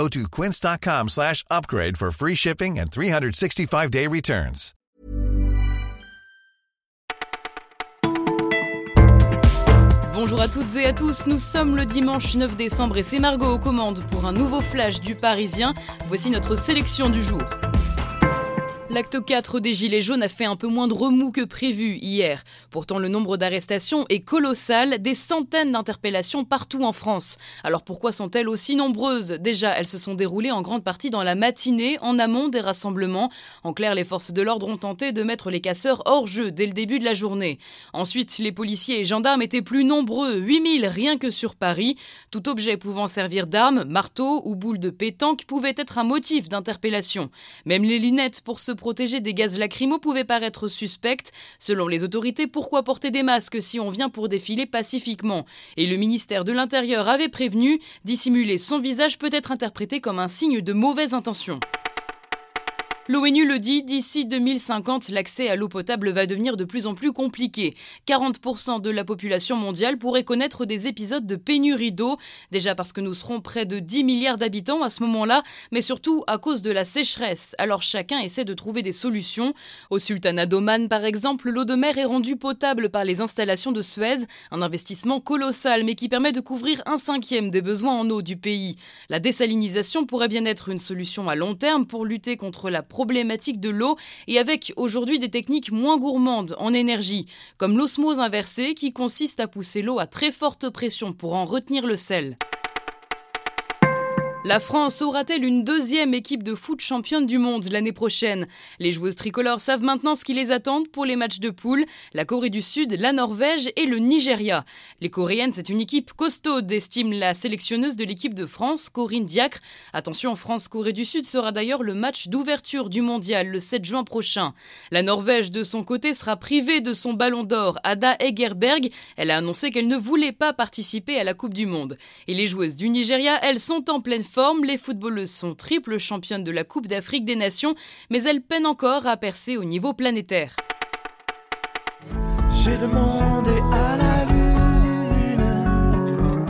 Go to quince.com slash upgrade for free shipping and 365-day returns. Bonjour à toutes et à tous, nous sommes le dimanche 9 décembre et c'est Margot aux commandes pour un nouveau flash du Parisien. Voici notre sélection du jour. L'acte 4 des Gilets jaunes a fait un peu moins de remous que prévu hier. Pourtant, le nombre d'arrestations est colossal, des centaines d'interpellations partout en France. Alors pourquoi sont-elles aussi nombreuses? Déjà, elles se sont déroulées en grande partie dans la matinée, en amont des rassemblements. En clair, les forces de l'ordre ont tenté de mettre les casseurs hors jeu dès le début de la journée. Ensuite, les policiers et gendarmes étaient plus nombreux, 8000 rien que sur Paris. Tout objet pouvant servir d'arme, marteau ou boule de pétanque pouvait être un motif d'interpellation. Même les lunettes pour se protéger des gaz lacrymaux pouvait paraître suspecte. Selon les autorités, pourquoi porter des masques si on vient pour défiler pacifiquement? Et le ministère de l'Intérieur avait prévenu, dissimuler son visage peut être interprété comme un signe de mauvaise intention. L'ONU le dit, d'ici 2050, l'accès à l'eau potable va devenir de plus en plus compliqué. 40% de la population mondiale pourrait connaître des épisodes de pénurie d'eau, déjà parce que nous serons près de 10 milliards d'habitants à ce moment-là, mais surtout à cause de la sécheresse. Alors chacun essaie de trouver des solutions. Au sultanat d'Oman, par exemple, l'eau de mer est rendue potable par les installations de Suez, un investissement colossal mais qui permet de couvrir un cinquième des besoins en eau du pays. La désalinisation pourrait bien être une solution à long terme pour lutter contre la problématique de l'eau et avec aujourd'hui des techniques moins gourmandes en énergie, comme l'osmose inversée qui consiste à pousser l'eau à très forte pression pour en retenir le sel. La France aura-t-elle une deuxième équipe de foot championne du monde l'année prochaine? Les joueuses tricolores savent maintenant ce qui les attend pour les matchs de poule, la Corée du Sud, la Norvège et le Nigeria. Les Coréennes, c'est une équipe costaude, estime la sélectionneuse de l'équipe de France, Corinne Diacre. Attention, France-Corée du Sud sera d'ailleurs le match d'ouverture du mondial le 7 juin prochain. La Norvège, de son côté, sera privée de son ballon d'or, Ada Egerberg. Elle a annoncé qu'elle ne voulait pas participer à la Coupe du Monde. Et les joueuses du Nigeria, elles sont en pleine les footballeuses sont triples championnes de la Coupe d'Afrique des Nations, mais elles peinent encore à percer au niveau planétaire.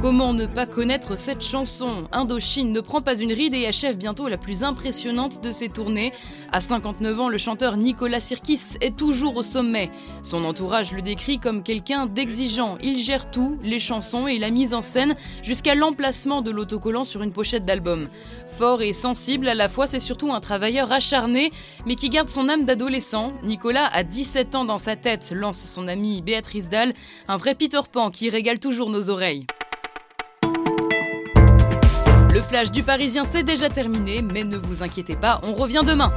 Comment ne pas connaître cette chanson? Indochine ne prend pas une ride et achève bientôt la plus impressionnante de ses tournées. À 59 ans, le chanteur Nicolas Sirkis est toujours au sommet. Son entourage le décrit comme quelqu'un d'exigeant. Il gère tout, les chansons et la mise en scène, jusqu'à l'emplacement de l'autocollant sur une pochette d'album. Fort et sensible à la fois, c'est surtout un travailleur acharné, mais qui garde son âme d'adolescent. Nicolas a 17 ans dans sa tête, lance son amie Béatrice Dalle, un vrai Peter Pan qui régale toujours nos oreilles. Le flash du Parisien c'est déjà terminé, mais ne vous inquiétez pas, on revient demain.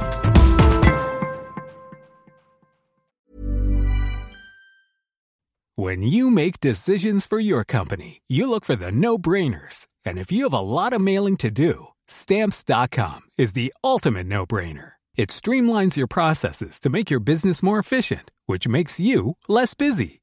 When you make decisions for your company, you look for the no-brainers. And if you have a lot of mailing to do, stamps.com is the ultimate no-brainer. It streamlines your processes to make your business more efficient, which makes you less busy.